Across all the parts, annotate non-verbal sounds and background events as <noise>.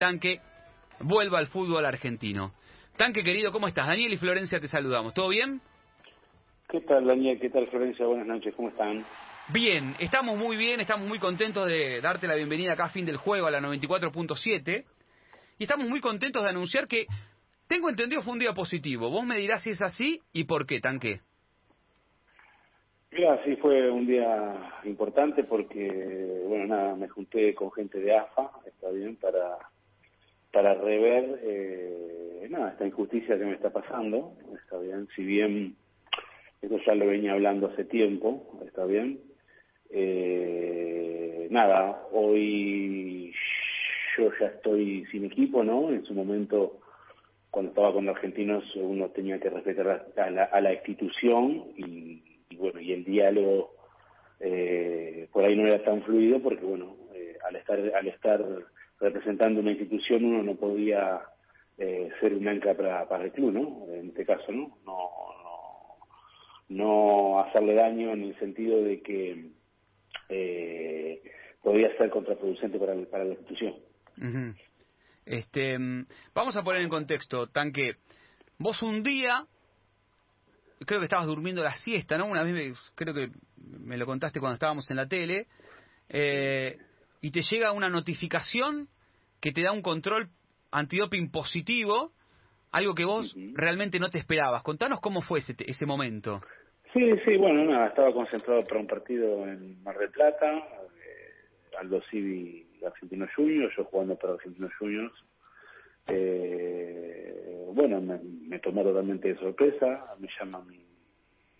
Tanque vuelva al fútbol argentino. Tanque querido, ¿cómo estás? Daniel y Florencia te saludamos. ¿Todo bien? ¿Qué tal, Daniel? ¿Qué tal, Florencia? Buenas noches, ¿cómo están? Bien, estamos muy bien, estamos muy contentos de darte la bienvenida acá a fin del juego a la 94.7 y estamos muy contentos de anunciar que, tengo entendido, fue un día positivo. Vos me dirás si es así y por qué, Tanque. Mira, sí fue un día importante porque, bueno, nada, me junté con gente de AFA, está bien, para para rever eh, nada esta injusticia que me está pasando está bien. Si bien esto ya lo venía hablando hace tiempo está bien. Eh, nada hoy yo ya estoy sin equipo no en su momento cuando estaba con los argentinos uno tenía que respetar a la, a la institución y, bueno y el diálogo eh, por ahí no era tan fluido porque bueno eh, al estar al estar representando una institución uno no podía eh, ser un ancla para, para el club, ¿no? En este caso, ¿no? No, no, hacerle daño en el sentido de que eh, podía ser contraproducente para, para la institución. Este, vamos a poner en contexto, Tanque. Vos un día, creo que estabas durmiendo la siesta, ¿no? Una vez creo que me lo contaste cuando estábamos en la tele. Eh, y te llega una notificación que te da un control antidoping positivo, algo que vos realmente no te esperabas. Contanos cómo fue ese, ese momento. Sí, sí, bueno, nada, estaba concentrado para un partido en Mar del Plata, eh, Aldo Civi Argentino Juniors, yo jugando para Argentino Juniors. Eh, bueno, me, me, tomó totalmente de sorpresa, me llama mi,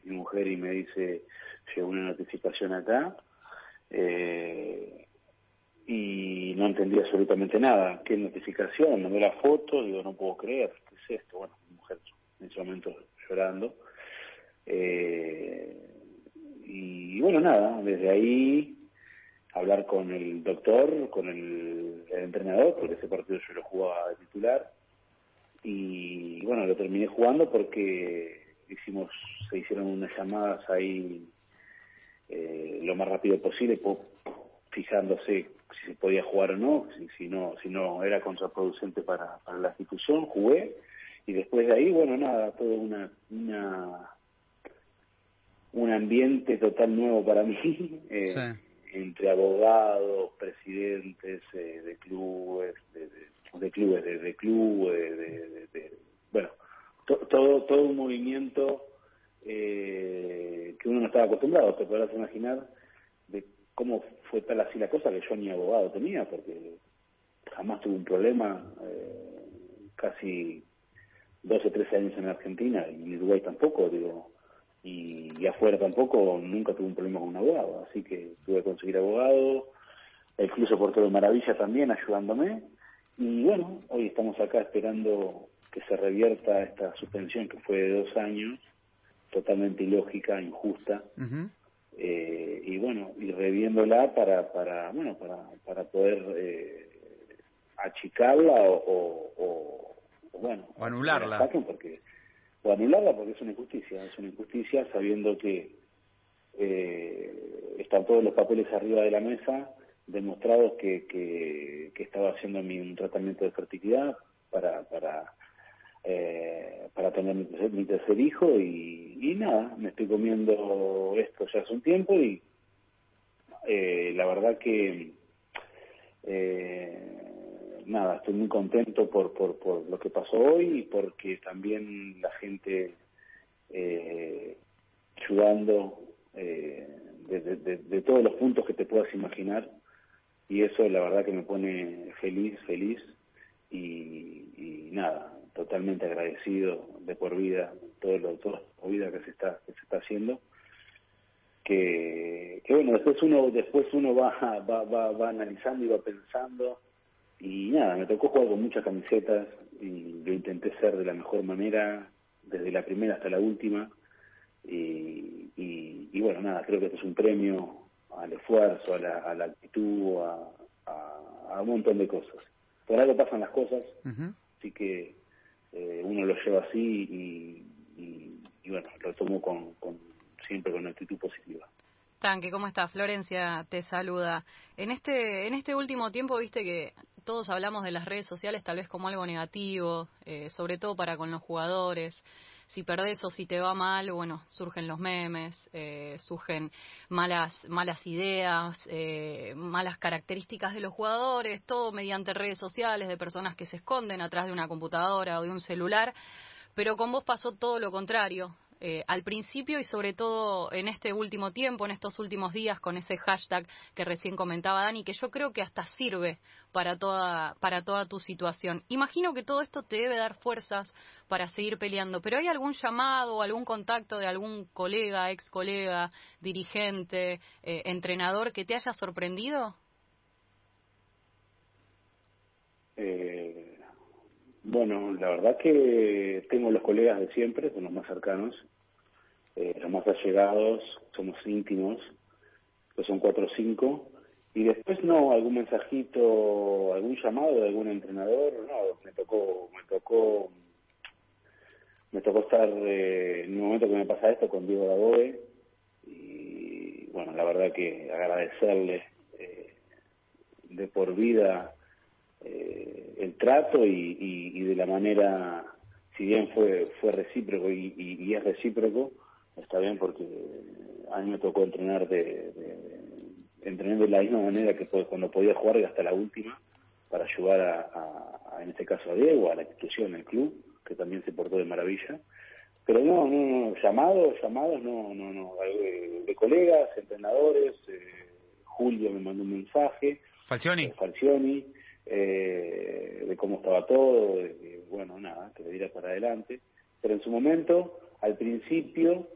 mi mujer y me dice, llegó una notificación acá. Eh, y no entendía absolutamente nada. ¿Qué notificación? Me la foto, digo, no puedo creer, ¿qué es esto? Bueno, mi mujer en ese momento llorando. Eh, y bueno, nada, desde ahí hablar con el doctor, con el, entrenador, porque ese partido yo lo jugaba de titular. Y bueno, lo terminé jugando porque hicimos, se hicieron unas llamadas ahí eh, lo más rápido posible, fijándose si se podía jugar o no, si, si no si no era contraproducente para, para la institución, jugué y después de ahí, bueno, nada, todo una, una un ambiente total nuevo para mí, <laughs> eh, entre abogados, presidentes eh, de clubes, de, de, clubes, de, de clubes, de, bueno, todo todo un movimiento eh, que uno no estaba acostumbrado, te podrás imaginar de cómo fue tal así la cosa que yo ni abogado tenía, porque jamás tuve un problema, eh, casi 12, 13 años en Argentina, y en Uruguay tampoco, digo, y, afuera tampoco, nunca tuve un problema con un abogado, así que tuve que conseguir abogado, el Club por de Maravilla también ayudándome, y bueno, hoy estamos acá esperando que se revierta esta suspensión que fue de dos años, totalmente ilógica, injusta, eh, y bueno, y reviéndola para, para, bueno, para, para poder eh, achicarla o, o, bueno, o anularla. Porque, o anularla porque es una injusticia, es una injusticia sabiendo que eh, están todos los papeles arriba de la mesa demostrados que, que, que estaba haciendo un tratamiento de fertilidad para, para eh, para tener mi tercer, hijo y, nada, me estoy comiendo esto ya hace un tiempo y eh, la verdad que eh, nada, estoy muy contento por, por, por lo que pasó hoy y porque también la gente eh, ayudando eh, de, de, todos los puntos que te puedas imaginar y eso la verdad que me pone feliz, feliz y, y nada, totalmente agradecido de por vida todo lo toda la vida que se está que se está haciendo que, que bueno después uno después uno va, va va va analizando y va pensando y nada me tocó jugar con muchas camisetas y yo intenté ser de la mejor manera desde la primera hasta la última y, y, bueno nada creo que esto es un premio al esfuerzo a la, a la actitud a, a, un montón de cosas. Por algo pasan las cosas así que eh, uno lo lleva así y, y, bueno, lo tomo con, con, siempre con actitud positiva. Tanque, ¿cómo estás? Florencia te saluda. En este, en este último tiempo, viste que todos hablamos de las redes sociales tal vez como algo negativo, eh, sobre todo para con los jugadores. Si perdés o si te va mal, bueno, surgen los memes, eh, surgen malas, malas ideas, eh, malas características de los jugadores, todo mediante redes sociales de personas que se esconden atrás de una computadora o de un celular. Pero con vos pasó todo lo contrario. Eh, al principio y sobre todo en este último tiempo, en estos últimos días, con ese hashtag que recién comentaba Dani, que yo creo que hasta sirve para toda, para toda tu situación. Imagino que todo esto te debe dar fuerzas para seguir peleando, pero ¿hay algún llamado o algún contacto de algún colega, ex colega, dirigente, eh, entrenador que te haya sorprendido? Eh, bueno, la verdad que tengo los colegas de siempre, son los más cercanos, eh, los más allegados, somos íntimos, que son cuatro o cinco, y después no, algún mensajito, algún llamado de algún entrenador, no, me tocó, me tocó, me tocó estar eh, en un momento que me pasa esto con Diego Daboe, y bueno, la verdad que agradecerle eh, de por vida eh, el trato y, y, de la manera, si bien fue fue recíproco y, y, es recíproco, está bien porque a mí me tocó entrenar de, de, entrenar de la misma manera que cuando podía jugar y hasta la última para ayudar a, a, en este caso a Diego, a la institución, al club, que también se portó de maravilla. Pero no, no, no llamados, llamados, no, no, no, de, de colegas, entrenadores, eh, Julio me mandó un mensaje. Falcioni. Eh, Falcioni eh, de cómo estaba todo, de, bueno, nada, que le diera para adelante. Pero en su momento, al principio,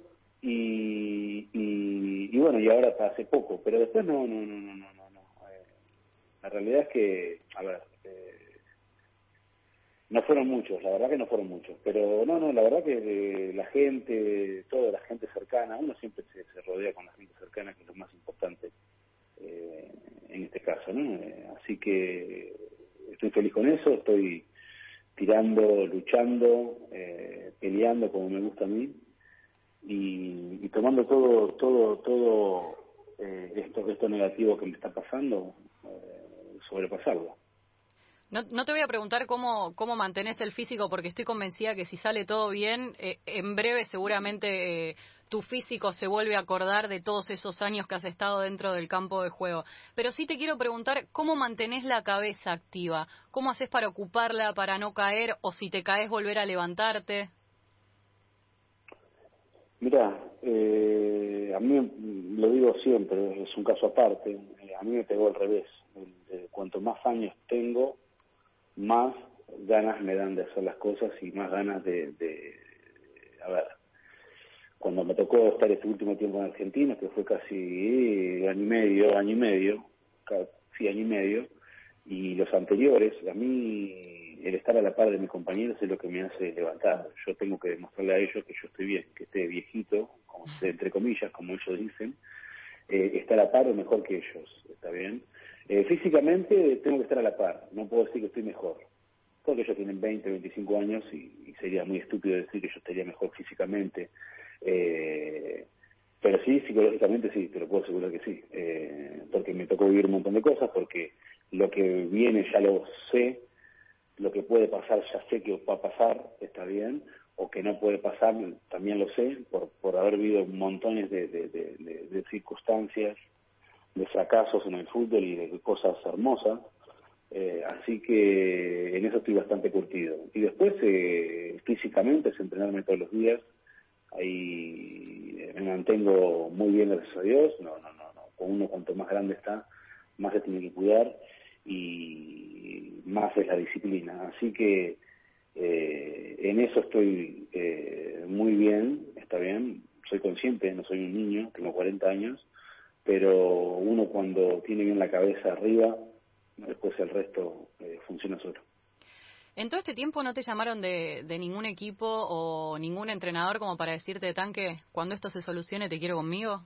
y, y, bueno, y ahora hasta hace poco, pero después no, no, no, no, no, no. Eh, la realidad es que, a ver, eh, no fueron muchos, la verdad que no fueron muchos, pero no, no, la verdad que la gente, toda la gente cercana, uno siempre se, se rodea con la gente cercana, que es lo más importante eh, en este caso, ¿no? Eh, así que estoy feliz con eso, estoy tirando, luchando, eh, peleando como me gusta a mí y, tomando todo, todo, todo eh, esto, esto negativo que me está pasando, eh, sobrepasarlo. No, no, te voy a preguntar cómo, cómo mantenés el físico, porque estoy convencida que si sale todo bien, eh, en breve seguramente eh, tu físico se vuelve a acordar de todos esos años que has estado dentro del campo de juego. Pero sí te quiero preguntar cómo mantenés la cabeza activa, cómo haces para ocuparla, para no caer, o si te caes volver a levantarte. Mira, eh, a mí lo digo siempre, es un caso aparte, eh, a mí me pegó al revés. cuanto más años tengo, más ganas me dan de hacer las cosas y más ganas de, de a ver, cuando me tocó estar este último tiempo en Argentina, que fue casi año y medio, año y medio, casi año y medio, y los anteriores, a mí el estar a la par de mis compañeros es lo que me hace levantar. Yo tengo que demostrarle a ellos que yo estoy bien, que esté viejito, entre comillas, como ellos dicen, eh, estar a la par o mejor que ellos, ¿está bien? Eh, físicamente tengo que estar a la par, no puedo decir que estoy mejor, porque ellos tienen 20, 25 años y sería muy estúpido decir que yo estaría mejor físicamente eh, pero sí, psicológicamente sí, te lo puedo asegurar que sí, eh, porque me tocó vivir un montón de cosas, porque lo que viene ya lo sé, lo que puede pasar ya sé que va a pasar, está bien, o que no puede pasar, también lo sé, por, por haber vivido montones de, de, circunstancias, de fracasos en el fútbol y de cosas hermosas, eh, así que en eso estoy bastante curtido. Y después, eh, físicamente, es entrenarme todos los días, ahí me mantengo muy bien, gracias a Dios. No, no, no, no. Con uno cuanto más grande está, más se tiene que cuidar y más es la disciplina. Así que eh, en eso estoy eh, muy bien, está bien. Soy consciente, no soy un niño, tengo 40 años, pero uno cuando tiene bien la cabeza arriba, después el resto eh, funciona solo. ¿En todo este tiempo no te llamaron de, de ningún equipo o ningún entrenador como para decirte, Tanque, cuando esto se solucione te quiero conmigo?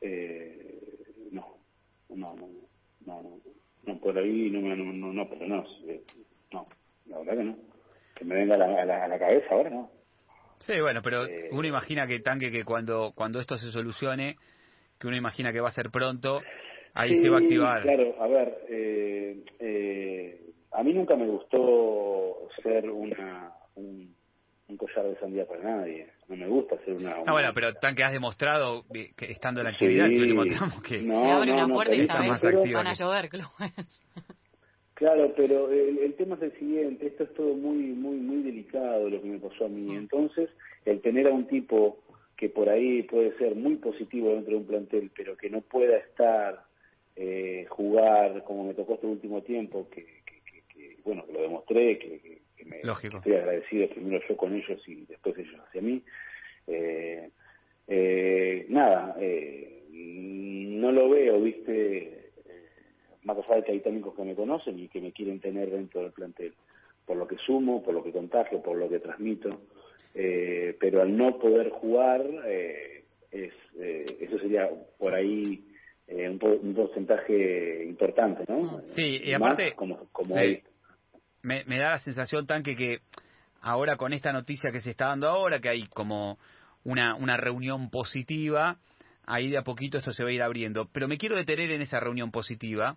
Eh, no, no, no, no, no, no, por ahí no, no, no, no, pero no, no, la verdad que no. Que me venga a la, a la, a la cabeza ahora, no. Sí, bueno, pero eh, uno imagina que Tanque, que cuando, cuando esto se solucione, que uno imagina que va a ser pronto, ahí se va a activar. Claro, a ver, eh, eh, a mí nunca me gustó ser una un, collar de sandía para nadie. No me gusta ser una. Ah, bueno, pero tan que has demostrado que estando en la actividad, sí, que no, se abre una puerta y más van a llover. <laughs> Claro, pero el, tema es el siguiente, esto es todo muy muy muy delicado lo que me pasó a mí. Mm. Entonces, el tener a un tipo que por ahí puede ser muy positivo dentro de un plantel, pero que no pueda estar, eh, jugar como me tocó este último tiempo, que, que, bueno, que lo demostré, que, me estoy agradecido primero yo con ellos y después ellos hacia mí. Eh, eh, nada, eh, no lo veo, viste, más allá de que hay técnicos que me conocen y que me quieren tener dentro del plantel, por lo que sumo, por lo que contagio, por lo que transmito, eh, pero al no poder jugar, eh, es, eh, eso sería por ahí un, porcentaje importante, ¿no? Sí, y aparte, como, como me, me da la sensación, Tanque, que ahora con esta noticia que se está dando ahora, que hay como una, una reunión positiva, ahí de a poquito esto se va a ir abriendo. Pero me quiero detener en esa reunión positiva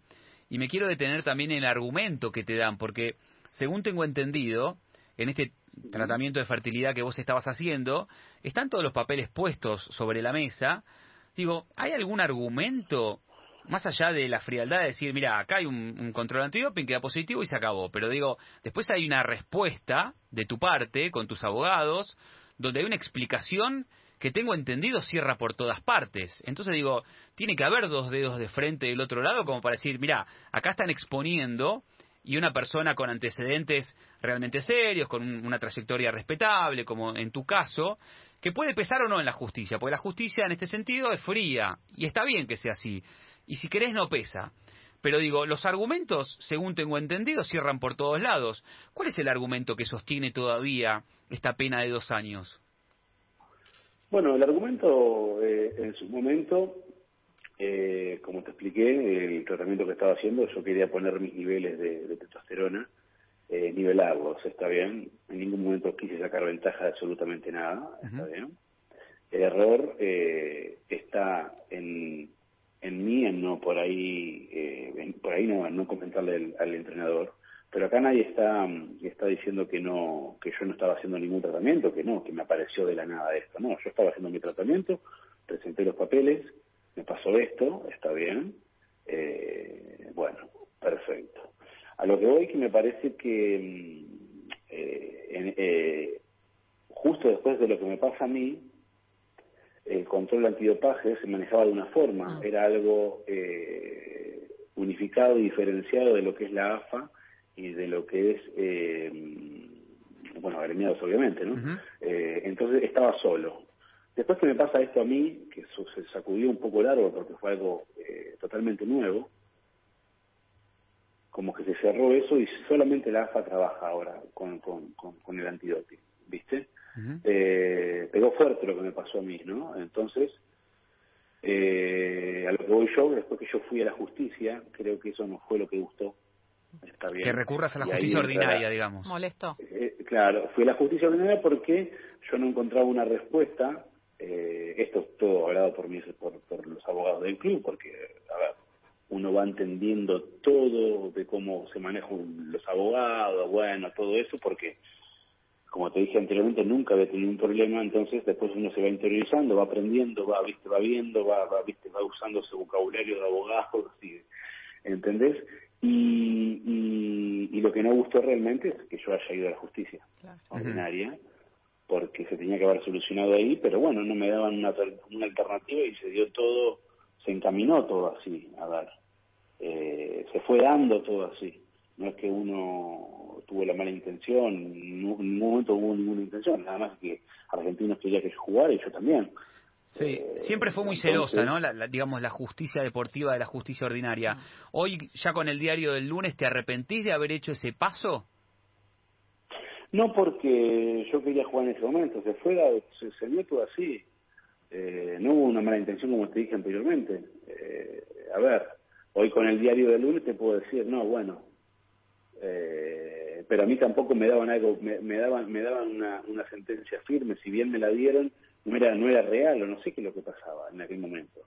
y me quiero detener también en el argumento que te dan, porque según tengo entendido, en este tratamiento de fertilidad que vos estabas haciendo, están todos los papeles puestos sobre la mesa. Digo, ¿hay algún argumento más allá de la frialdad de decir, mira, acá hay un, control antidoping que da positivo y se acabó? Pero digo, después hay una respuesta de tu parte, con tus abogados, donde hay una explicación que tengo entendido cierra por todas partes. Entonces digo, tiene que haber dos dedos de frente del otro lado como para decir, mira, acá están exponiendo y una persona con antecedentes realmente serios, con una trayectoria respetable, como en tu caso, que puede pesar o no en la justicia, porque la justicia en este sentido es fría y está bien que sea así. Y si querés no pesa. Pero digo, los argumentos, según tengo entendido, cierran por todos lados. ¿Cuál es el argumento que sostiene todavía esta pena de dos años? Bueno, el argumento eh, en su momento, eh, como te expliqué, el tratamiento que estaba haciendo, yo quería poner mis niveles de, testosterona, eh, nivelarlos, está bien. En ningún momento quise sacar ventaja de absolutamente nada, está bien. El error eh, está en, en mí, en no por ahí, eh, por ahí no, no comentarle al entrenador pero acá nadie está, está diciendo que no, que yo no estaba haciendo ningún tratamiento, que no, que me apareció de la nada esto. No, yo estaba haciendo mi tratamiento, presenté los papeles, me pasó esto, está bien, eh, bueno, perfecto. A lo que voy que me parece que mm, eh, eh, justo después de lo que me pasa a mí, el control antidopaje se manejaba de una forma, ah. era algo unificado y diferenciado de lo que es la AFA y de lo que es, eh, bueno, agremiados obviamente, ¿no? eh, entonces estaba solo. Después que me pasa esto a mí, que se sacudió un poco largo porque fue algo eh, totalmente nuevo, como que se cerró eso y solamente la AFA trabaja ahora con, con, con, el antidoping, ¿viste? eh, pegó fuerte lo que me pasó a mí, ¿no? Entonces, eh, a lo que voy yo, después que yo fui a la justicia, creo que eso no fue lo que gustó que recurras a la justicia ordinaria, digamos. Molesto. Eh, claro, fui a la justicia ordinaria porque yo no encontraba una respuesta. Eh, esto es todo hablado por, mí, por, por los abogados del club, porque, a ver, uno va entendiendo todo de cómo se manejan los abogados, bueno, todo eso, porque, como te dije anteriormente, nunca había tenido un problema, entonces después uno se va interiorizando, va aprendiendo, va, viste, va viendo, va, va, viste, va usando ese vocabulario de abogados, <laughs> y, ¿entendés? Y, y, lo que no gustó realmente es que yo haya ido a la justicia ordinaria, porque se tenía que haber solucionado ahí, pero bueno, no me daban una, una alternativa y se dio todo, se encaminó todo así, a ver, eh, se fue dando todo así. No es que uno tuvo la mala intención, en ningún momento hubo ninguna intención, nada más que Argentinos quería que yo jugara y yo también. Sí, eh, siempre fue muy celosa, ¿no? La, digamos, la justicia deportiva de la justicia ordinaria. Hoy, ya con el diario del lunes, ¿te arrepentís de haber hecho ese paso? No porque yo quería jugar en ese momento, se fuera, se, se dio todo así. Eh, no hubo una mala intención como te dije anteriormente. Eh, a ver, hoy con el diario del lunes te puedo decir, no, bueno, pero a mí tampoco me daban algo, me, me daban, me daban una, una sentencia firme, si bien me la dieron, no era, no era real o no sé qué es lo que pasaba en aquel momento.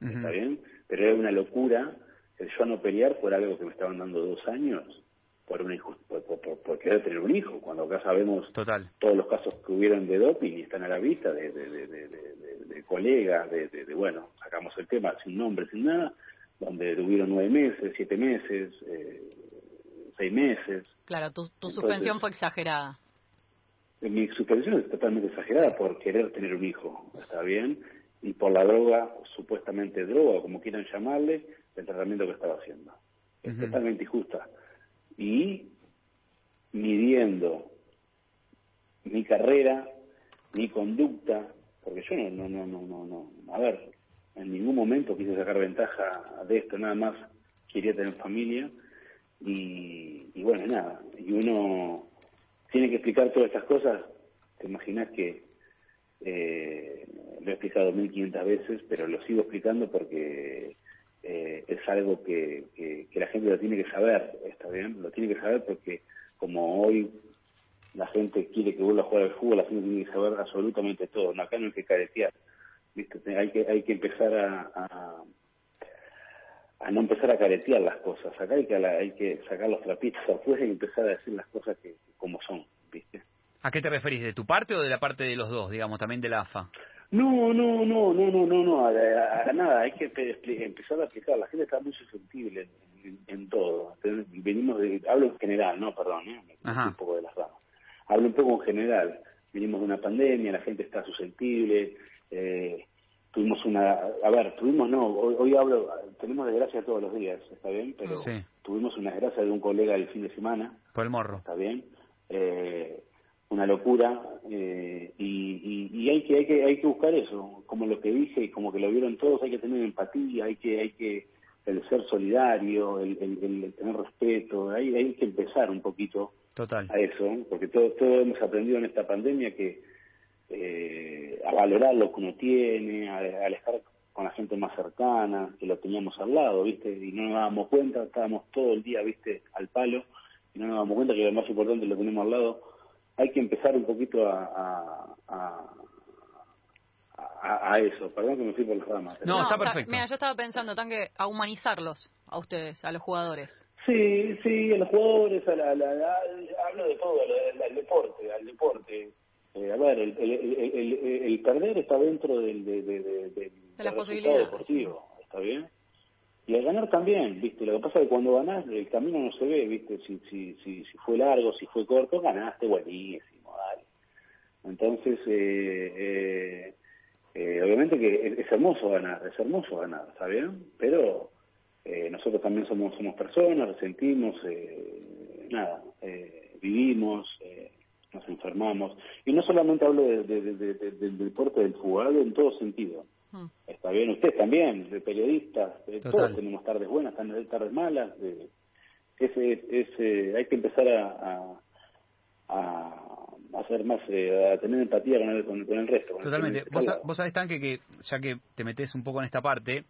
¿está bien? Pero era una locura el yo no pelear por algo que me estaban dando dos años por, una por, querer tener un hijo, cuando acá sabemos Total. todos los casos que hubieron de doping y están a la vista de, de, de, colegas, de, bueno, sacamos el tema sin nombre, sin nada, donde tuvieron nueve meses, siete meses, eh, seis meses. Claro, tu, tu suspensión fue exagerada. Mi suspensión es totalmente exagerada por querer tener un hijo, ¿está bien? Y por la droga, supuestamente droga, como quieran llamarle, el tratamiento que estaba haciendo. Es totalmente injusta. Y midiendo mi carrera, mi conducta, porque yo no, no, no, no, no, a ver, en ningún momento quise sacar ventaja de esto, nada más quería tener familia y, y bueno, nada, y uno tiene que explicar todas estas cosas, te imaginas que eh, lo he explicado 1500 veces, pero lo sigo explicando porque eh, es algo que, que, la gente lo tiene que saber, ¿está bien? Lo tiene que saber porque como hoy la gente quiere que vuelva a jugar al fútbol, la gente tiene que saber absolutamente todo. acá no hay que caretear, ¿viste? Hay que, hay que empezar a, a, no empezar a caretear las cosas. Acá hay que, hay que sacar los trapitos afuera y empezar a decir las cosas que como son, ¿viste? ¿A qué te referís? ¿De tu parte o de la parte de los dos, digamos, también de la AFA? No, no, no, no, no, no, no, a, nada, hay que empezar a aplicar, la gente está muy susceptible en, todo, venimos de, hablo en general, no, perdón, ¿eh? un poco de las ramas, hablo un poco en general, venimos de una pandemia, la gente está susceptible, eh, tuvimos una, a ver, tuvimos no, hoy, hablo, tenemos desgracia todos los días, está bien, pero tuvimos una desgracia de un colega el fin de semana. Por el morro. Está bien. Eh, una locura eh, y, y, hay que hay que hay que buscar eso como lo que dije y como que lo vieron todos hay que tener empatía hay que hay que el ser solidario el, el, tener respeto hay, hay que empezar un poquito Total. a eso porque todos todo hemos aprendido en esta pandemia que eh, a valorar lo que uno tiene a, al estar con la gente más cercana que lo teníamos al lado viste y no nos dábamos cuenta estábamos todo el día viste al palo y no nos dábamos cuenta que lo más importante lo tenemos al lado hay que empezar un poquito a, a, a, eso. Perdón que me fui por las ramas. No, está perfecto. mira, yo estaba pensando, que a humanizarlos, a ustedes, a los jugadores. Sí, sí, a los jugadores, a la, la, hablo de todo, al, deporte, al deporte. Eh, a ver, el, el, el, perder está dentro del, de, de, de, de, la posibilidad deportivo, ¿está bien? Y al ganar también, ¿viste? Lo que pasa es que cuando ganás el camino no se ve, ¿viste? Si, si, si, si fue largo, si fue corto, ganaste, buenísimo, dale. Entonces, eh, eh, eh, obviamente que es, hermoso ganar, es hermoso ganar, ¿está bien? Pero eh, nosotros también somos somos personas, resentimos, eh, nada, vivimos, eh, nos enfermamos. Y no solamente hablo de, del deporte del fútbol, en todo sentido. Mm. Está bien, usted también, de periodistas, todos tenemos tardes buenas, tardes malas. De, ese, ese, hay que empezar a, a, hacer más, eh, a tener empatía con el, con, el resto. Totalmente. vos, vos sabés, Tanque, que ya que te metes un poco en esta parte,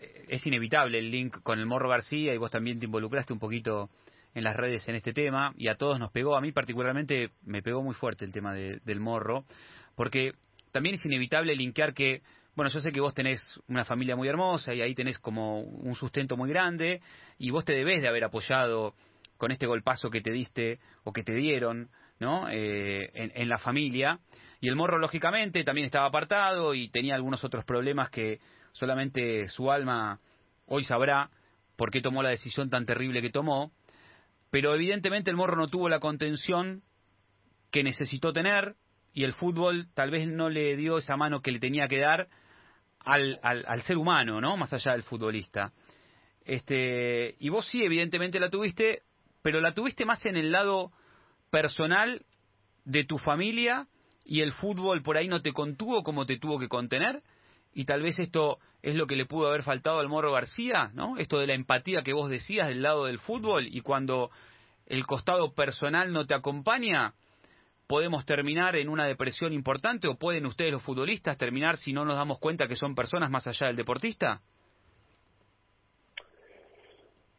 eh, es inevitable el link con el Morro García y vos también te involucraste un poquito en las redes en este tema y a todos nos pegó, a mí particularmente me pegó muy fuerte el tema del morro, porque también es inevitable linkear que bueno, yo sé que vos tenés una familia muy hermosa y ahí tenés como un sustento muy grande y vos te debés de haber apoyado con este golpazo que te diste o que te dieron, ¿no? Eh, en, la familia. Y el morro, lógicamente, también estaba apartado y tenía algunos otros problemas que solamente su alma hoy sabrá por qué tomó la decisión tan terrible que tomó. Pero evidentemente el morro no tuvo la contención que necesitó tener y el fútbol tal vez no le dio esa mano que le tenía que dar al, al, ser humano, ¿no? Más allá del futbolista. Este, y vos sí, evidentemente la tuviste, pero la tuviste más en el lado personal de tu familia y el fútbol por ahí no te contuvo como te tuvo que contener. Y tal vez esto es lo que le pudo haber faltado al Morro García, ¿no? Esto de la empatía que vos decías del lado del fútbol y cuando el costado personal no te acompaña, podemos terminar en una depresión importante o pueden ustedes los futbolistas terminar si no nos damos cuenta que son personas más allá del deportista?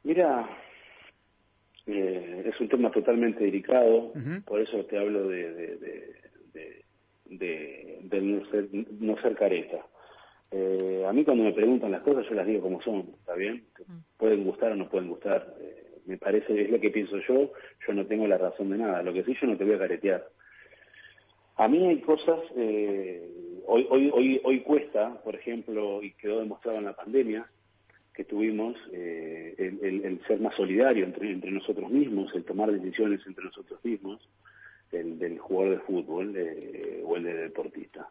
Mira, eh, es un tema totalmente delicado, por eso te hablo de, de, de, no, ser, no ser careta. Eh, a mí cuando me preguntan las cosas yo las digo como son, ¿está bien? Mm. Pueden gustar o no pueden gustar. Eh, me parece, es lo que pienso yo, yo no tengo la razón de nada. Lo que sí, yo no te voy a caretear. A mí hay cosas, eh, hoy, hoy, hoy, hoy cuesta, por ejemplo, y quedó demostrado en la pandemia, que tuvimos eh, el, ser más solidario entre, entre nosotros mismos, el tomar decisiones entre nosotros mismos, el del jugador de fútbol eh, o el de deportista.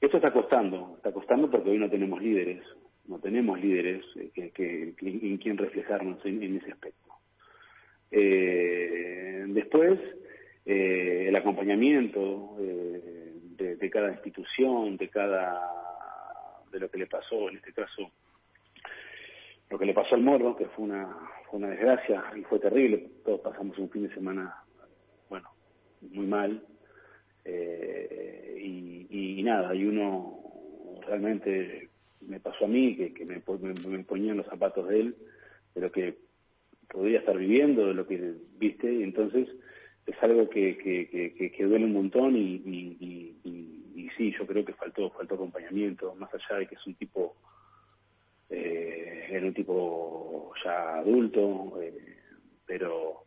Esto está costando, está costando porque hoy no tenemos líderes, no tenemos líderes que, que, en quien reflejarnos en, ese aspecto. Eh, después, el acompañamiento de, de cada institución, de cada de lo que le pasó, en este caso, lo que le pasó al Morro, que fue una, fue una desgracia y fue terrible. Todos pasamos un fin de semana, bueno, muy mal. Eh, y, nada, y uno realmente me pasó a mí que, que me, me, ponía en los zapatos de él, de lo que podía estar viviendo, de lo que viste, y entonces es algo que, que, duele un montón y, y, y, sí, yo creo que faltó, faltó acompañamiento, más allá de que es un tipo eh, era un tipo ya adulto, eh, pero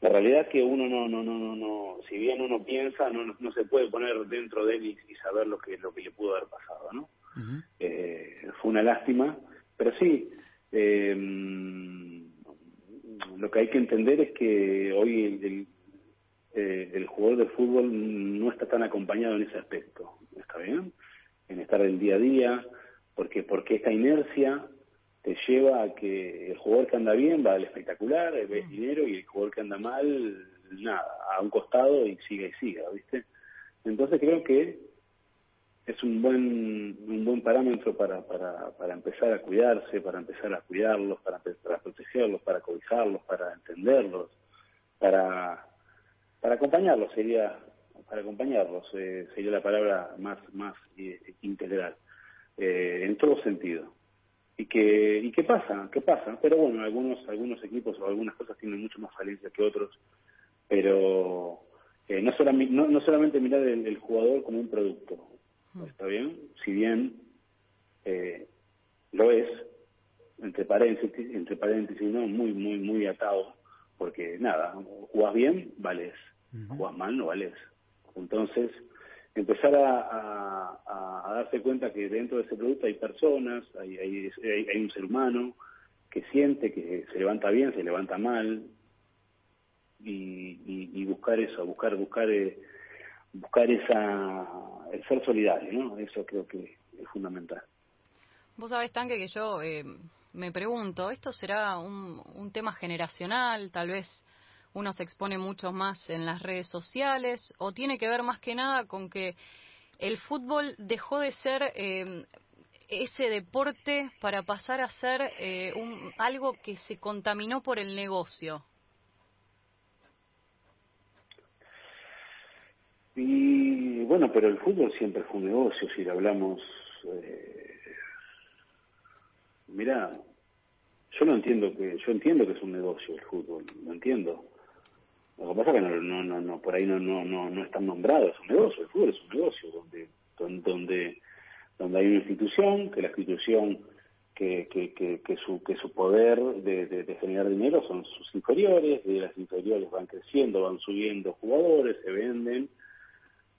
la realidad es que uno no, no, no, no, no, si bien uno piensa, no, no se puede poner dentro de él y, saber lo que, lo que le pudo haber pasado, ¿no? eh, fue una lástima, pero sí, eh, lo que hay que entender es que hoy el, eh, el jugador de fútbol no está tan acompañado en ese aspecto, ¿está bien? En estar el día a día, porque porque esta inercia te lleva a que el jugador que anda bien va al espectacular, ves mm. dinero y el jugador que anda mal, nada, a un costado y siga y siga, ¿viste? Entonces creo que es un buen un buen parámetro para, para, para empezar a cuidarse, para empezar a cuidarlos, para, para protegerlos, para cobijarlos, para entenderlos, para para acompañarlos sería para acompañarlos eh, sería la palabra más más eh, integral eh, en todo sentido. Y que, y qué pasa, qué pasa. Pero bueno, algunos, algunos equipos o algunas cosas tienen mucho más falencia que otros, pero eh, no, solamente, no, solamente mirar el, jugador como un producto, mm. ¿está bien? Si bien eh, lo es, entre paréntesis, entre paréntesis, ¿no? Muy, muy, muy atado, porque nada, jugás bien, vales, jugás mal, no vales. Entonces, empezar a, darse cuenta que dentro de ese producto hay personas, hay, hay, hay, un ser humano que siente que se levanta bien, se levanta mal, y, y, buscar eso, buscar, buscar, eh, buscar esa, el ser solidario, ¿no? Eso creo que es fundamental. Vos sabés, Tanque, que yo eh, me pregunto, ¿esto será un, un tema generacional, tal vez uno se expone mucho más en las redes sociales o tiene que ver más que nada con que el fútbol dejó de ser eh, ese deporte para pasar a ser eh, un, algo que se contaminó por el negocio. Y bueno, pero el fútbol siempre fue un negocio, si le hablamos... Eh, mira, yo no entiendo que yo entiendo que es un negocio el fútbol, lo entiendo. Lo que pasa es que no, no, no, por ahí no, no, no, no están nombrados, es un negocio, el fútbol es un negocio donde, donde, donde hay una institución, que la institución que, que, que, que su, que su poder de, generar dinero son sus inferiores, de las inferiores van creciendo, van subiendo jugadores, se venden,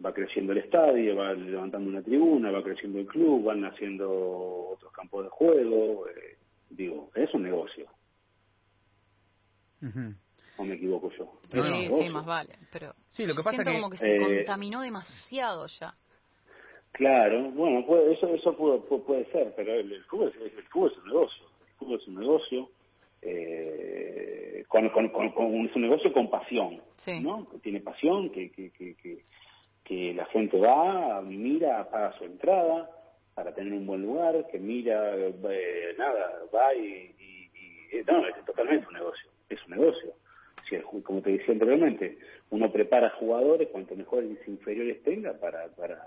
va creciendo el estadio, va levantando una tribuna, va creciendo el club, van haciendo otros campos de juego, eh, digo, es un negocio o me equivoco yo. Sí, sí, más vale. Pero sí, lo que pasa siento que, como que se eh, contaminó demasiado ya. Claro, bueno, puede, eso eso puede, puede ser, pero el, fútbol, es, el fútbol es un negocio. El fútbol es un negocio. Eh, con, con, con, es un negocio con pasión, ¿no? Que tiene pasión, que, que, que, que, que la gente va, mira, paga su entrada para tener un buen lugar, que mira, eh, nada, va y, y, y, no, es totalmente un negocio, es un negocio como te decía anteriormente, uno prepara jugadores cuanto mejores inferiores tenga para, para,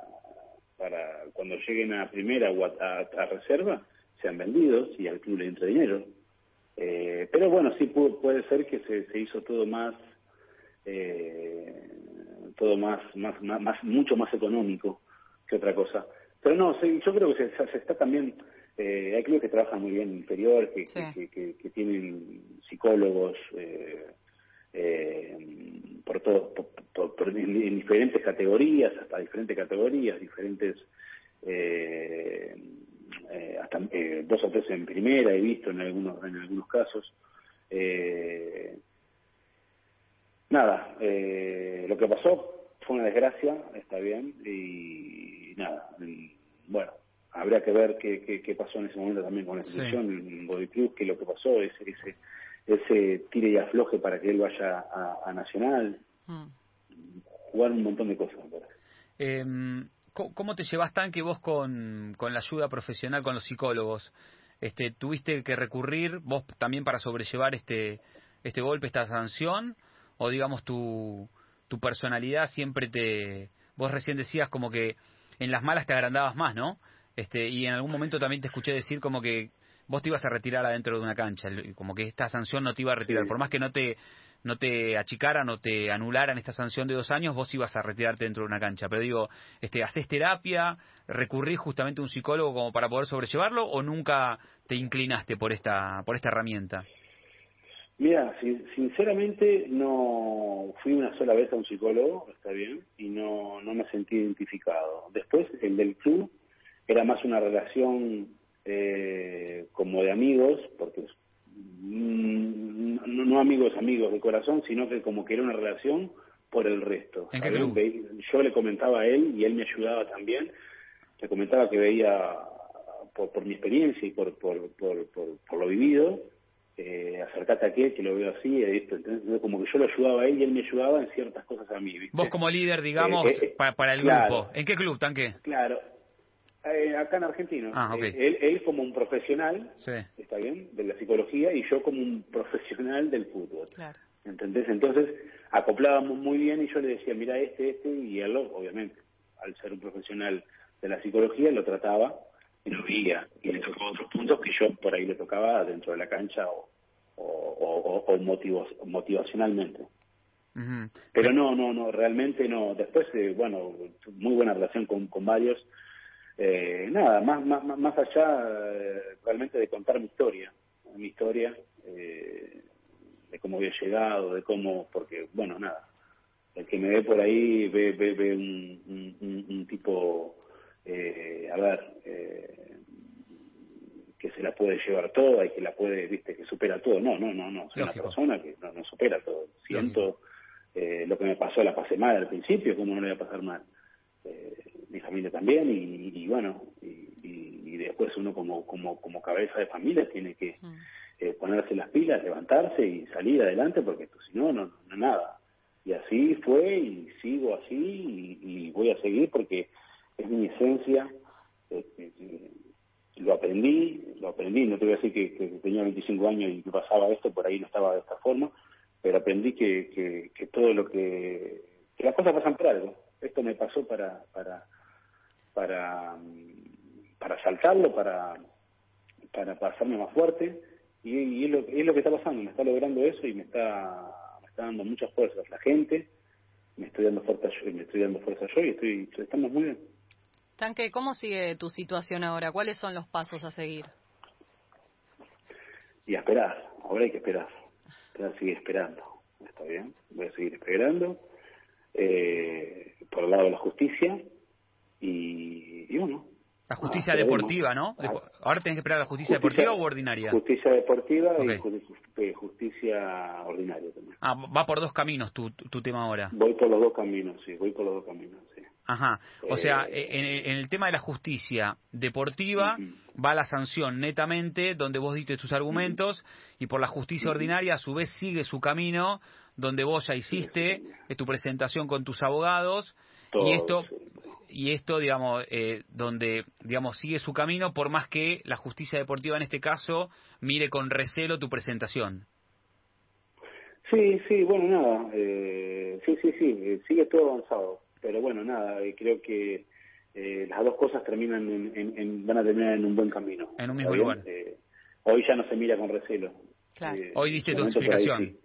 para cuando lleguen a primera o a, reserva sean vendidos y al club le entre dinero. Eh, pero bueno, sí puede, ser que se, se hizo todo más, eh, todo más, más, más, mucho más económico que otra cosa. pero no, yo creo que se, está también, eh, hay clubes que trabajan muy bien inferior, que, que, que, tienen psicólogos eh, eh, por todo, por, en, diferentes categorías, hasta diferentes categorías, diferentes, eh, eh, hasta eh, dos o tres en primera he visto en algunos, en algunos casos. Eh, nada, eh, lo que pasó fue una desgracia, está bien, y, nada, bueno, habría que ver qué, qué, pasó en ese momento también con la institución, en Body Club, qué es lo que pasó, ese, ese, ese tire y afloje para que él vaya a, Nacional, mm. jugar un montón de cosas, Eh, ¿Cómo te llevas tan que vos con, con la ayuda profesional, con los psicólogos? Este, ¿Tuviste que recurrir vos también para sobrellevar este, este golpe, esta sanción? ¿O digamos tu, tu personalidad siempre te... Vos recién decías como que en las malas te agrandabas más, ¿no? Este, y en algún momento también te escuché decir como que vos te ibas a retirar adentro de una cancha, como que esta sanción no te iba a retirar, por más que no te no te achicaran o te anularan esta sanción de dos años, vos ibas a retirarte dentro de una cancha. Pero digo, este, ¿haces terapia? ¿Recurrís justamente a un psicólogo como para poder sobrellevarlo o nunca te inclinaste por esta, por esta herramienta? Mira, sinceramente no fui una sola vez a un psicólogo, está bien, y no, no me sentí identificado. Después, el del club era más una relación eh, como de amigos, porque Mm, no, no, amigos, amigos de corazón, sino que como que era una relación por el resto. Yo le comentaba a él y él me ayudaba también. Le comentaba que veía, por, por mi experiencia y por, por, por, por, lo vivido, eh, acercate a aquel que lo veo así, esto. Entonces, como que yo lo ayudaba a él y él me ayudaba en ciertas cosas a mí. Vos como líder, digamos, eh, eh, para, para, el grupo. ¿En qué club, Tanque? Claro, eh, acá en Argentina. Ah, eh, él, como un profesional, está bien, de la psicología, y yo como un profesional del fútbol. Claro. ¿Entendés? Entonces acoplábamos muy bien y yo le decía, mira este, este, y él, obviamente, al ser un profesional de la psicología, lo trataba y lo veía. Y le tocaba otros puntos que yo por ahí le tocaba dentro de la cancha o, o, o, motivacionalmente. Pero no, no, no, realmente no. Después, eh, bueno, muy buena relación con, con varios eh, nada, más, más, más allá eh, realmente de contar mi historia, mi historia, eh, de cómo había llegado, de cómo, porque, bueno, nada, el que me ve por ahí ve, ve, ve un, un, tipo, eh, a ver, eh, que se la puede llevar toda y que la puede, viste, que supera todo. No, no, no, no, soy una persona que no, no supera todo. Siento eh, lo que me pasó, la pasé mal al principio, ¿cómo no le voy a pasar mal? Mi familia también y, bueno y, después uno como como como cabeza de familia tiene que mm. eh, ponerse las pilas levantarse y salir adelante porque si no no no nada. Y así fue y sigo así y, voy a seguir porque es mi esencia eh, lo aprendí lo aprendí. No te voy a decir que, tenía 25 años y que pasaba esto por ahí no estaba de esta forma pero aprendí que, que, que todo lo que que las cosas pasan por algo. Esto me pasó para para para para saltarlo para para pasarme más fuerte. Y, es, lo, es lo que está pasando me está logrando eso y me está me está dando muchas fuerzas la gente. Me estoy dando fuerza yo me estoy dando fuerza yo y estoy estamos muy bien. Tanque cómo sigue tu situación ahora cuáles son los pasos a seguir y a esperar ahora hay que esperar. Voy a seguir esperando. Está bien voy a seguir esperando eh, por el lado de la justicia y, y bueno. La justicia deportiva, ¿no? Ahora tienes que esperar la justicia, deportiva o ordinaria. Justicia deportiva y eh, justicia ordinaria también. Ah, va por dos caminos tu, tu tema ahora. Voy por los dos caminos, sí, voy por los dos caminos, sí. Ajá, o sea, eh, en, el tema de la justicia deportiva va la sanción netamente donde vos diste tus argumentos y por la justicia ordinaria a su vez sigue su camino donde vos ya hiciste tu presentación con tus abogados y esto y esto digamos eh, donde digamos sigue su camino por más que la justicia deportiva en este caso mire con recelo tu presentación. Sí sí bueno nada eh, sí sí sí eh, sigue todo avanzado pero bueno nada creo que las dos cosas terminan en, van a terminar en un buen camino. En un mismo lugar. Hoy ya no se mira con recelo. Hoy diste tu explicación.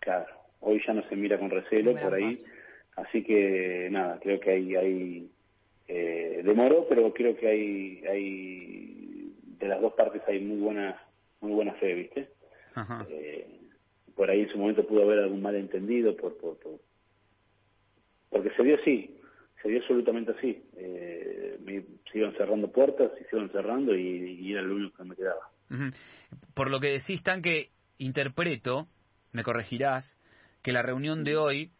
Claro, hoy ya no se mira con recelo por ahí, así que nada, creo que hay, hay Eh, demoró, pero creo que hay, hay de las dos partes hay muy buena, muy buena fe, ¿viste? Ajá. Eh, por ahí en su momento pudo haber algún malentendido por, por, por porque se dio así, se dio absolutamente así. Eh, me, iban cerrando puertas, se iban cerrando y, y era lo único que me quedaba. Por lo que decís, Tanque, interpreto, me corregirás, que la reunión de hoy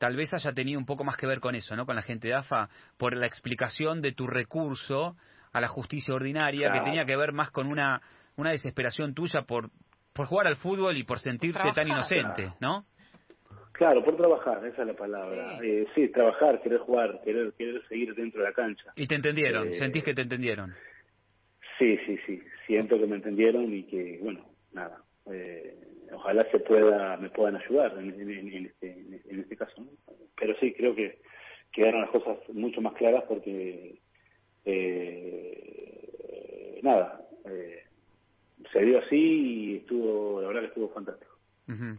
tal vez haya tenido un poco más que ver con eso, ¿no? Con la gente de AFA, por la explicación de tu recurso a la justicia ordinaria, Claro. que tenía que ver más con una, una desesperación tuya por, por jugar al fútbol y por sentirte tan inocente, ¿no? Claro, por trabajar, esa es la palabra. Sí. Eh, sí, trabajar, querer jugar, querer, querer seguir dentro de la cancha. Y te entendieron, Eh, sentís que te entendieron. Sí, sí, sí. Siento que me entendieron y que, bueno, nada. eh, ojalá se pueda, me puedan ayudar en, en- este, en este caso. Pero sí, creo que quedaron las cosas mucho más claras porque, eh, nada, eh, se dio así y estuvo, la verdad que estuvo fantástico.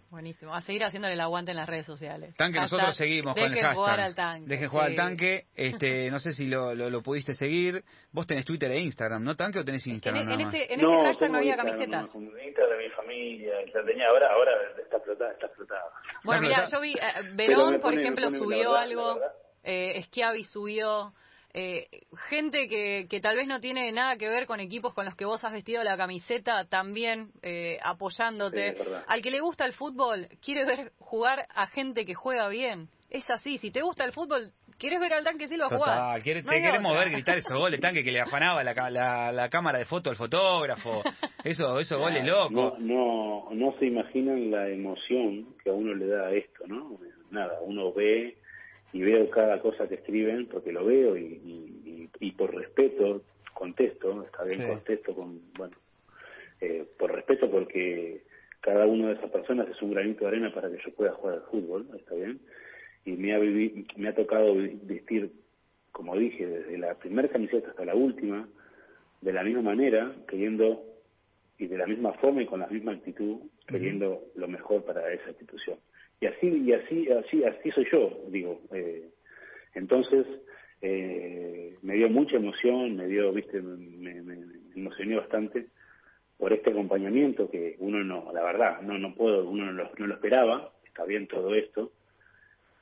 Buenísimo. A seguir haciéndole el aguante en las redes sociales. Tanque, Hashtag, nosotros seguimos con el dejen hashtag. jugar al tanque. Dejen jugar sí. al tanque. Este, no sé si lo, lo, lo pudiste seguir. Vos tenés Twitter e Instagram, ¿no, Tanque, o tenés Es que en, Instagram nada en ese, en ese hashtag no había Instagram, camisetas. Instagram de mi familia, la tenía ahora, ahora está explotada, está explotada. Bueno, No, mira, yo vi, eh, Verón, por ejemplo, subió verdad, algo, eh, Schiavi subió, eh, gente que, que tal vez no tiene nada que ver con equipos con los que vos has vestido la camiseta, también eh, apoyándote. Sí. Al que le gusta el fútbol, quiere ver jugar a gente que juega bien. Es así, si te gusta el fútbol, quieres ver al tanque Silva jugar. Total, quiere- No te queremos otra. ver gritar esos goles, Tanque, que le afanaba la, la, la cámara de foto al fotógrafo. Eso, esos goles No, locos. no, no se imaginan la emoción que a uno le da esto, ¿no? Nada, uno ve y veo cada cosa que escriben porque lo veo y, y, y- y por respeto contesto, está bien Sí. contesto con, bueno, eh, por respeto porque cada una de esas personas es un granito de arena para que yo pueda jugar al fútbol, está bien, y me ha, vivi- me ha tocado vestir, como dije, desde la primera camiseta hasta la última, de la misma manera, queriendo y de la misma forma y con la misma actitud, queriendo lo mejor para esa institución. Y así, y así, así, así soy yo, digo. Eh, entonces, eh, me dio mucha emoción, me dio, viste, me, me- me emocioné bastante por este acompañamiento que uno no, la verdad, no, no puedo, uno no lo, no lo esperaba, está bien todo esto,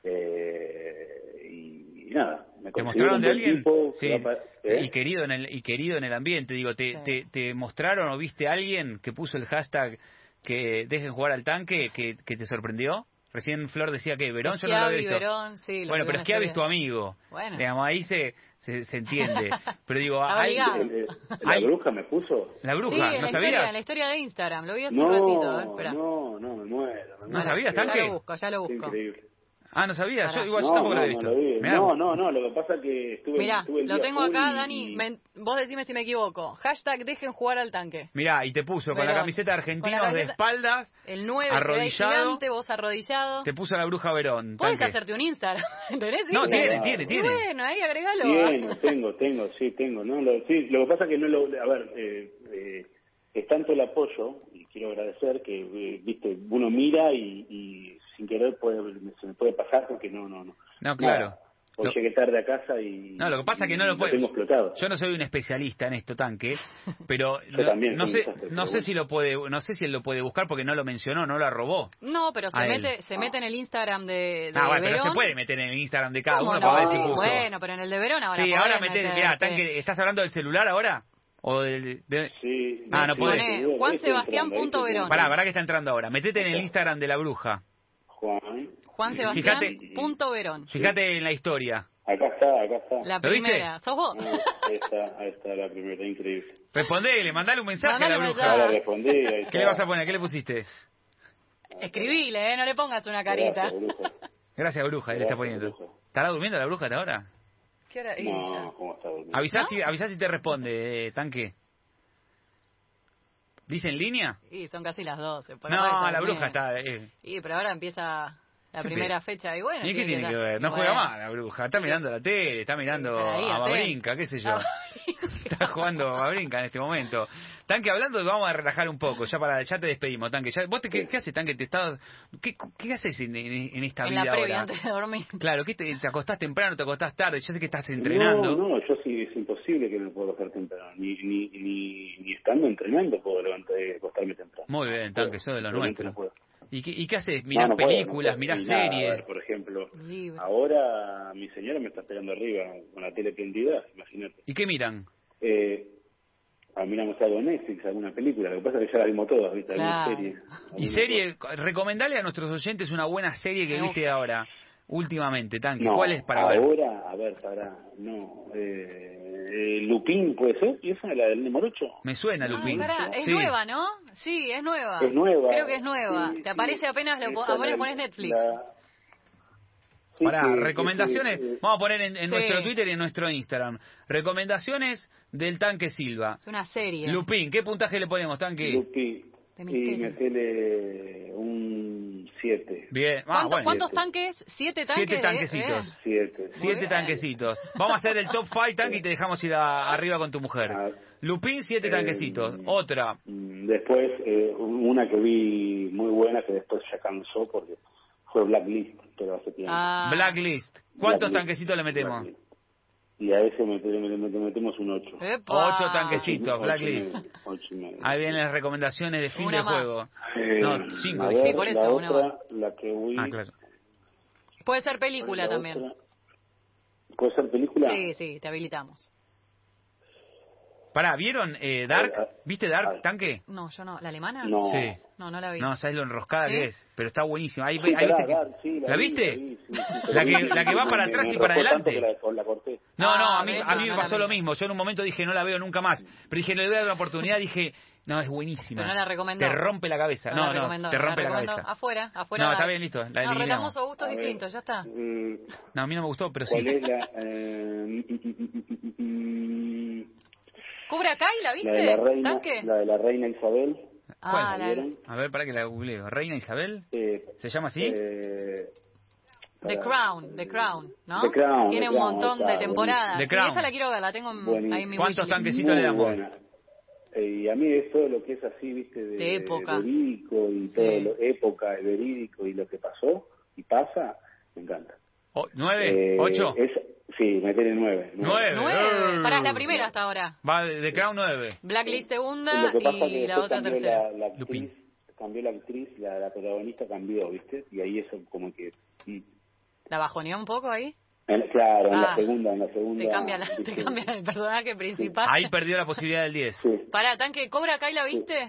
eh, y, y nada, me ¿Te mostraron de alguien? tipo, Sí. que va pa- ¿eh? Y querido en el y querido en el ambiente, digo, te, Sí. te, te mostraron o viste a alguien que puso el hashtag que dejen jugar al tanque que, que te sorprendió? Recién Flor decía que Verón yo no lo había Schiavi, visto. Verón, sí, lo bueno, pero en es que es tu historia. amigo. Bueno. Digamos, ahí se, se, se entiende. <laughs> Pero digo, eh, la <laughs> bruja me puso. la bruja, sí, ¿no la historia, sabías? en la historia de Instagram, lo vi hace No, un ratito, a ver, espera. no, no, me muero. me ¿No muero. sabías, ya Tanque? lo busco, ya lo busco. increíble. Ah, no sabías. Yo igual yo no, tampoco no, lo he no visto. lo vi. Mirá, No, no, no, lo que pasa es que estuve, Mirá, estuve el lo día tengo acá, y- Dani. me- vos decime si me equivoco. Hashtag dejen jugar al tanque. Mirá, y te puso con la camiseta de argentinos de espaldas, El 9 Arrodillado. gigante, vos arrodillado. te puso la bruja Verón. Puedes Tanque. hacerte un Instagram. <laughs> ¿Tenés No, Instagram? tiene, tiene, Y tiene. Bueno, ahí agregalo. Tiene, tengo, tengo, sí, tengo. No, lo, sí, lo que pasa es que no lo. A ver, eh, eh, es tanto el apoyo, y quiero agradecer, que, eh, viste, uno mira y, y sin querer puede, se me puede pasar porque no, no, no. No, claro. Nada. Hoy Lo- llegué tarde a casa y. No, lo que pasa es que no lo tengo explotado. Yo no soy un especialista en esto, tanque, <laughs> pero Yo no, también no sé, desastre, no pero sé bueno. si lo puede, no sé si él lo puede buscar porque no lo mencionó, no lo arrobó. No, pero se él. mete, se mete en el Instagram de, de Ah, bueno, pero Verón. se puede meter en el Instagram de cada ¿Cómo uno no? para ver si puso. Bueno, pero en el de Verón ahora sí, ahora meter, meterte. mirá, tanque, ¿estás hablando del celular ahora? O del, de- Sí, Ah, no sí, podés. Juan ahí estoy Sebastián estoy Verón. Pará, pará que está entrando ahora. Metete en el Instagram de la bruja. Juan, Juan Sebastián Fíjate- punto Verón. Fíjate en la historia. acá está, acá está. La ¿Lo viste? primera. ¿Sos vos? Ah, ahí está, ahí está la primera, increíble. Respondele, mandale un mensaje Mandale a la bruja. Ahora respondí, ahí está. ¿Qué le vas a poner? ¿Qué le pusiste? Escribile, ¿eh? No le pongas una carita. Gracias, bruja. Gracias, bruja, ahí le está poniendo. bruja. ¿Estará durmiendo la bruja hasta ahora? ¿Qué hora es? No, ¿cómo está durmiendo? Avisá, ¿No? si, avisá si te responde, eh, tanque. ¿Dice en línea? Y son casi las 12. por No, la bruja está... eh, Sí, pero ahora empieza la primera fecha. Y bueno, ¿Y qué tiene que ver? No bueno. juega más la bruja. Está mirando la tele, está mirando Ahí, a. Babrinca, qué sé yo. <laughs> Está jugando a Babrinca en este momento. Tanque, hablando, vamos a relajar un poco. Ya para ya te despedimos, Tanque. Ya, ¿Vos te, qué, qué haces, Tanque? ¿Te estás, qué, ¿Qué haces en, en- en esta En vida la previa, ahora? antes de dormir. Claro, ¿qué te, te acostás temprano, te acostás tarde? Yo sé que estás entrenando. No, no, yo sí, es imposible que me pueda acostar temprano. Ni, ni, ni, ni estando entrenando puedo levantar, acostarme temprano. Muy bien, Tanque, sos de no puedo. ¿Y qué, ¿Y qué haces? ¿Mirás no películas, no puedo. mirás series? ver, por ejemplo, Libre. ahora mi señora me está esperando arriba con la tele prendida, imagínate. ¿Y qué miran? Eh, ah, miramos algo en Netflix, alguna película. Lo que pasa es que ya la vimos todas, ¿viste? Alguna Claro. serie. Y serie, recomendale a nuestros oyentes una buena serie que Me viste ahora, últimamente, Tanque. No, ¿Cuál es para ver? ahora, a ver, para, no, eh, eh, Lupín puede ser, y esa es la del Morocho. Me suena, Lupín. pará, es Sí. nueva, ¿no? Sí, es nueva. Es nueva. Creo que es nueva. Sí, Te aparece sí. apenas lo apenas la- pones Netflix. la- Sí, Pará, sí, recomendaciones, sí, sí. vamos a poner en, en Sí. nuestro Twitter y en nuestro Instagram. Recomendaciones del Tanque Silva. Es una serie. Lupín, ¿qué puntaje le ponemos, Tanque? Lupi, De y metele un 7. Bien, ah, ¿Cuánto- bueno. ¿Cuántos tanques? ¿Siete tanques? Siete de- tanquecitos. eh? 7. Siete bien. tanquecitos. Vamos a hacer el top 5 tanque y te dejamos ir a- arriba con tu mujer. Ah. Lupín, siete Eh, tanquecitos. Otra. Mm, Después, eh, una que vi muy buena que después ya cansó porque fue Blacklist, pero hace tiempo. Ah, Blacklist. ¿Cuántos Blacklist. tanquecitos le metemos? Blacklist. Y a ese metemos un 8. epa. Ocho tanquecitos. Blacklist. Ahí vienen las recomendaciones de fin Una de más. juego. No, cinco. A dije. ver, Sí, por eso, la una otra, la que vi... Ah, claro. Puede ser película la también. otra- ¿Puede ser película? Sí, sí, te habilitamos. Pará, ¿vieron eh, Dark? Ah, ah, ¿Viste Dark, ah. tanque? No, yo no. ¿La alemana? No. Sí. No, no la vi. No, ¿sabes lo enroscada que es? Pero está buenísima. Que- sí, ¿La vi, viste? vi, sí, sí, La que- la que va para atrás me y para adelante. La, corté. No, no, Ah, a mí, ves, a mí no, me pasó lo mismo. Yo en un momento dije, no la veo nunca más. Pero dije, le voy a dar una oportunidad. Dije, no, es buenísima. Pero no la recomendó. Te rompe la cabeza. No, No, la no, te rompe la cabeza. Afuera, afuera. No, está bien, listo, la No, retamos a gustos distintos, ya está. mm, No, a mí no me gustó, pero sí. ¿Cuál es la...? eh, mm, ¿Cobra Kai la viste? la de la reina, ¿Tanque? la de la reina Isabel. Ah, ¿la? A ver, para que la googleo. ¿Reina Isabel? Eh, ¿Se llama así? eh, The. Crown, The Crown, ¿no? The Crown, Tiene The un Crown, montón está, de temporadas. The Sí, Crown. esa la quiero ver, la tengo en- Buenísimo. ahí en mi ¿Cuántos tanquecitos le damos? Eh, y a mí es todo lo que es así, viste, de, De época. verídico y todo Sí. lo época, el verídico y lo que pasó y pasa, me encanta. O- ¿Nueve? Eh, ¿Ocho? es- sí, me tiene nueve. Nueve. Nueve. Pará, es la primera hasta ahora. Va de Crown 9. Blacklist segunda y la otra tercera. La, la actriz, cambió la actriz, la, la protagonista cambió, ¿viste? Y ahí eso como que... mm. ¿La bajoneó un poco ahí? En- claro, en Ah, la segunda, en la segunda... Te cambia, la, te ¿viste? cambia el personaje principal. Ahí perdió la posibilidad del 10. Sí. Pará, tanque, ¿Cobra Kai la viste?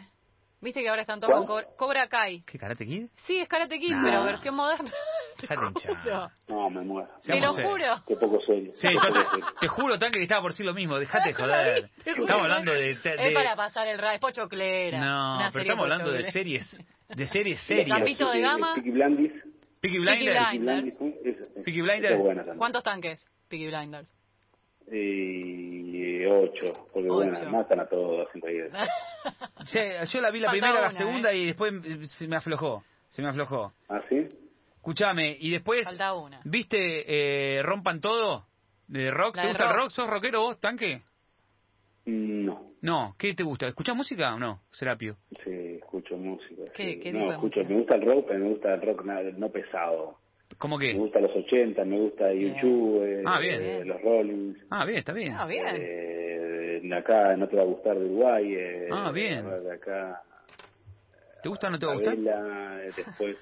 ¿Viste que ahora están todos con ¿Cuál? Cobra, Cobra Kai? ¿Qué, Karate Kid? Sí, es Karate Kid, Nah. pero versión moderna. Déjate hinchar. Juro. No, me muero. Te lo serios. juro. Qué poco serio. Sí, te, te juro, Tanque, que estaba por decir lo mismo. Dejate joder. Estamos hablando de... de- Es para pasar el rato, es pochoclera. No, Una pero estamos hablando de series. De <laughs> series serias. Campito de Gama. Peaky Blinders. Peaky Blinders. Peaky Blinders. Peaky también. ¿Cuántos tanques? Peaky Blinders. Y ocho, porque Ocho. bueno, matan a todos en realidad. <laughs> Sí, yo la vi la Falta primera, la una, segunda ¿eh? y después eh, se me aflojó. Se me aflojó. ¿Ah, sí? Escuchame, y después, Falta una. ¿viste eh, Rompan Todo? ¿De rock? La ¿Te de gusta el rock. ¿Sos rockero vos, Tanque? No. No, ¿qué te gusta? ¿Escuchás música o no, Serapio? Sí, escucho música. ¿Qué- sí. qué no, escucho, música? me gusta el rock, pero me gusta el rock nada- no pesado. ¿Cómo Me qué? gusta los 80, me gusta YouTube, eh, Ah, bien. eh, los Rollins. Ah, bien, está bien. Ah, bien. Eh, de acá no te va a gustar de Uruguay. Eh, Ah, bien. De acá. ¿Te gusta o no te va a gustar? Vela, eh, después.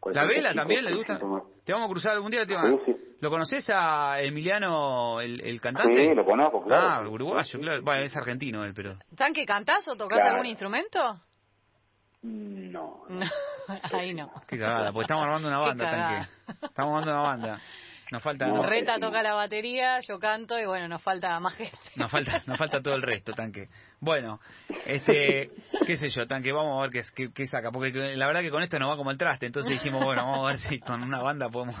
¿Cuál ¿La vela también le ¿Cómo gusta? ¿Te vamos a cruzar algún día? Te va- Sí, sí. ¿Lo conoces a Emiliano, el, el cantante? Sí, lo conozco, claro. Ah, uruguayo, claro. Bueno, es argentino él, pero... ¿Tanque cantás o tocás Claro. algún instrumento? No. No, <laughs> ahí no. Qué cagada, porque estamos armando una banda. Tanque. Estamos armando una banda. <laughs> Nos falta... No, Reta toca la batería, yo canto y bueno, nos falta más gente. Nos falta, nos falta todo el resto, tanque. Bueno, este, qué sé yo, tanque, vamos a ver qué, qué, qué saca, porque la verdad que con esto nos va como el traste, entonces dijimos, bueno, vamos a ver si con una banda podemos,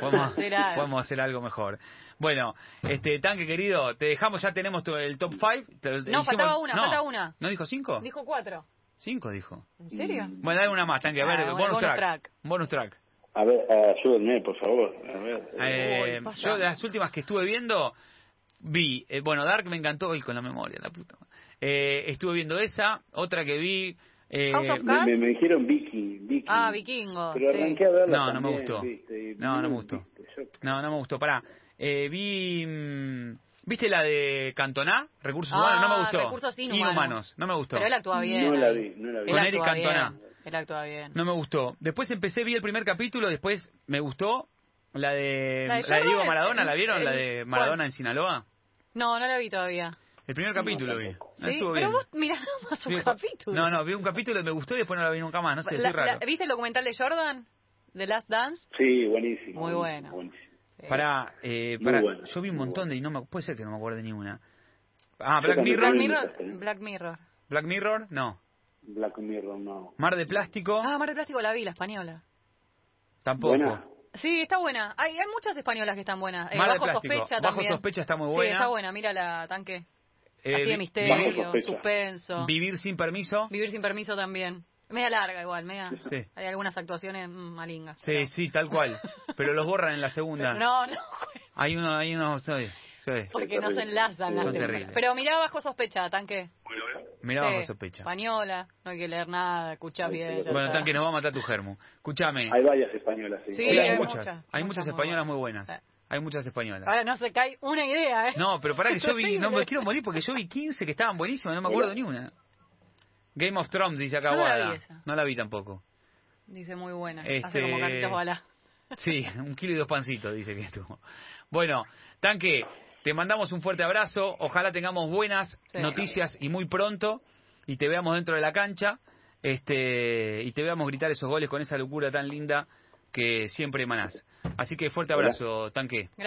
podemos, Hacer algo. podemos hacer algo mejor. Bueno, este, tanque querido, te dejamos, ya tenemos tu- el top 5. No, faltaba una, falta una. ¿No dijo 5? Dijo cuatro. Cinco, dijo. ¿En serio? Bueno, dale una más, tanque. A ver, Ah, bonus, bonus track. track. Bonus track. A ver, ayúdenme, por favor. A ver, Eh, Uy, vaya. yo de las últimas que estuve viendo, vi, eh, bueno, Dark me encantó, y con la memoria, la puta. Eh, estuve viendo esa, otra que vi... eh, House of me, me, me dijeron Vicky, Vicky. Ah, Vikingo, Pero sí. arranqué a verla No, no me gustó. No, no me gustó. ¿viste? Yo- no, no me gustó, pará. Eh, vi... mm, ¿Viste la de Cantona? Recursos Ah, humanos, no me gustó. Recursos inhumanos. no me gustó. Pero él actúa bien. No la vi, no la vi. Con Eric Cantona. bien. Él actúa bien. No me gustó. Después empecé, vi el primer capítulo, después me gustó la de, La la de Diego Maradona, ¿la el- vieron? la de ¿cuál? Maradona en Sinaloa. No, no la vi todavía. El primer capítulo vi. tampoco. Ah, ¿Sí? Estuvo Pero bien. vos mirá nada más un Vi- capítulo. No, no, vi un capítulo y me gustó y después no la vi nunca más. No sé, La- soy raro. la- ¿Viste el documental de Jordan? ¿The Last Dance? Sí, buenísimo. Muy bueno. buenísimo. Sí. Para, eh, para, bueno, yo vi un montón bueno. de y no me puede ser que no me acuerde ni una. Ah, Black Mirror. Black Mirror. Black Mirror, no. Black Mirror, no. Mar de Plástico, Ah, Mar del Plástico la vi, la española. tampoco. Buena. Sí, está buena. Hay, hay muchas españolas que están buenas. Eh, Mar de Bajo Plástico. Sospecha Bajo también. Sospecha está muy Sí, buena. está buena. Mira la tanque. Eh, Así de vi- misterio, Bajo Sospecha. suspenso. Vivir sin permiso. Vivir sin permiso también. Media larga igual, media. Sí. Hay algunas actuaciones mm, malingas. Sí, pero- sí, tal cual. <laughs> Pero los borran en la segunda. No, no, Hay uno, hay uno, sí, sí. porque no se enlazan las terribles. Pero mirá bajo sospecha, tanque. Mirá Sí, bajo sospecha. Española, no hay que leer nada, escuchás bien. Bueno, está. tanque, nos va a matar tu germo. Escúchame. Hay varias españolas, sí. Sí, Sí, hay, hay muchas. muchas, hay muchas muchas muy españolas buenas. muy buenas. Sí. Hay muchas españolas. Ahora no se cae una idea, ¿eh? No, pero pará <laughs> que yo vi, no me quiero morir porque yo vi 15 que estaban buenísimas, no me acuerdo ni una. Game of Thrones, dice acá no la vi esa. No la vi tampoco. Dice muy buena. Este- Hace como Carlitos Balá. Sí, un kilo y dos pancitos, dice que estuvo. Bueno, Tanque, te mandamos un fuerte abrazo. Ojalá tengamos buenas Sí. noticias y muy pronto. Y te veamos dentro de la cancha. Este, y te veamos gritar esos goles con esa locura tan linda que siempre emanás. Así que fuerte abrazo, Tanque. Gracias.